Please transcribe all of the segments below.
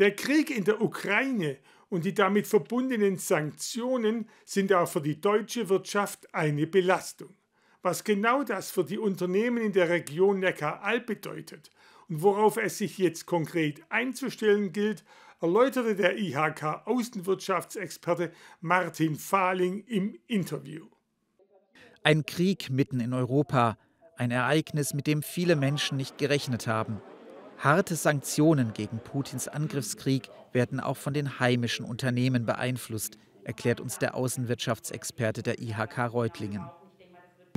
Der Krieg in der Ukraine und die damit verbundenen Sanktionen sind auch für die deutsche Wirtschaft eine Belastung. Was genau das für die Unternehmen in der Region Neckaralb bedeutet und worauf es sich jetzt konkret einzustellen gilt, erläuterte der IHK Außenwirtschaftsexperte Martin Fahling im Interview. Ein Krieg mitten in Europa, ein Ereignis, mit dem viele Menschen nicht gerechnet haben. Harte Sanktionen gegen Putins Angriffskrieg werden auch von den heimischen Unternehmen beeinflusst, erklärt uns der Außenwirtschaftsexperte der IHK Reutlingen.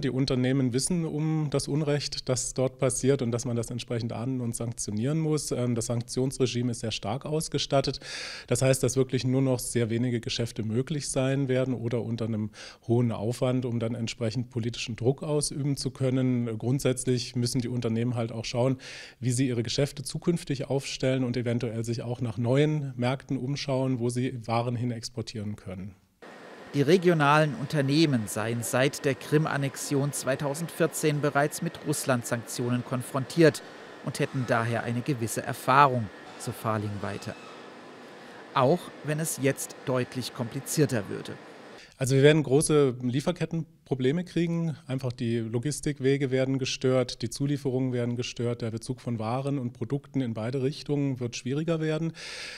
Die Unternehmen wissen um das Unrecht, das dort passiert und dass man das entsprechend ahnden und sanktionieren muss. Ähm, das Sanktionsregime ist sehr stark ausgestattet. Das heißt, dass wirklich nur noch sehr wenige Geschäfte möglich sein werden oder unter einem hohen Aufwand, um dann entsprechend politischen Druck ausüben zu können. Grundsätzlich müssen die Unternehmen halt auch schauen, wie sie ihre Geschäfte zukünftig aufstellen und eventuell sich auch nach neuen Märkten umschauen, wo sie Waren hin exportieren können. Die regionalen Unternehmen seien seit der Krim-Annexion 2014 bereits mit Russland-Sanktionen konfrontiert und hätten daher eine gewisse Erfahrung, so Farling weiter. Auch wenn es jetzt deutlich komplizierter würde. Also wir werden große Lieferkettenprobleme kriegen. Einfach die Logistikwege werden gestört, die Zulieferungen werden gestört, der Bezug von Waren und Produkten in beide Richtungen wird schwieriger werden.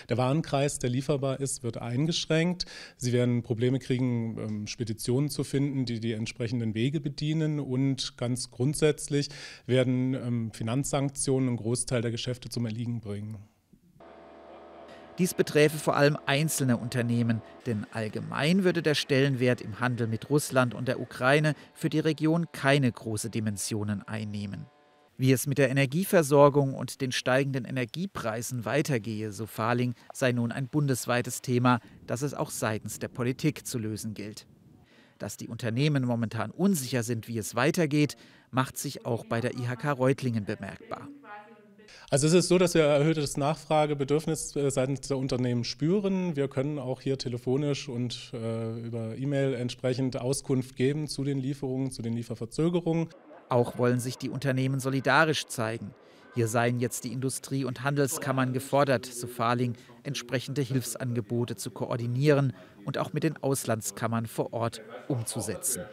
Der Warenkreis, der lieferbar ist, wird eingeschränkt. Sie werden Probleme kriegen, ähm, Speditionen zu finden, die die entsprechenden Wege bedienen. Und ganz grundsätzlich werden ähm, Finanzsanktionen einen Großteil der Geschäfte zum Erliegen bringen. Dies beträfe vor allem einzelne Unternehmen, denn allgemein würde der Stellenwert im Handel mit Russland und der Ukraine für die Region keine große Dimensionen einnehmen. Wie es mit der Energieversorgung und den steigenden Energiepreisen weitergehe, so Fahling, sei nun ein bundesweites Thema, das es auch seitens der Politik zu lösen gilt. Dass die Unternehmen momentan unsicher sind, wie es weitergeht, macht sich auch bei der IHK Reutlingen bemerkbar. Also es ist so, dass wir erhöhtes Nachfragebedürfnis äh, seitens der Unternehmen spüren. Wir können auch hier telefonisch und äh, über E-Mail entsprechend Auskunft geben zu den Lieferungen, zu den Lieferverzögerungen. Auch wollen sich die Unternehmen solidarisch zeigen. Hier seien jetzt die Industrie- und Handelskammern gefordert, so Farling, entsprechende Hilfsangebote zu koordinieren und auch mit den Auslandskammern vor Ort umzusetzen.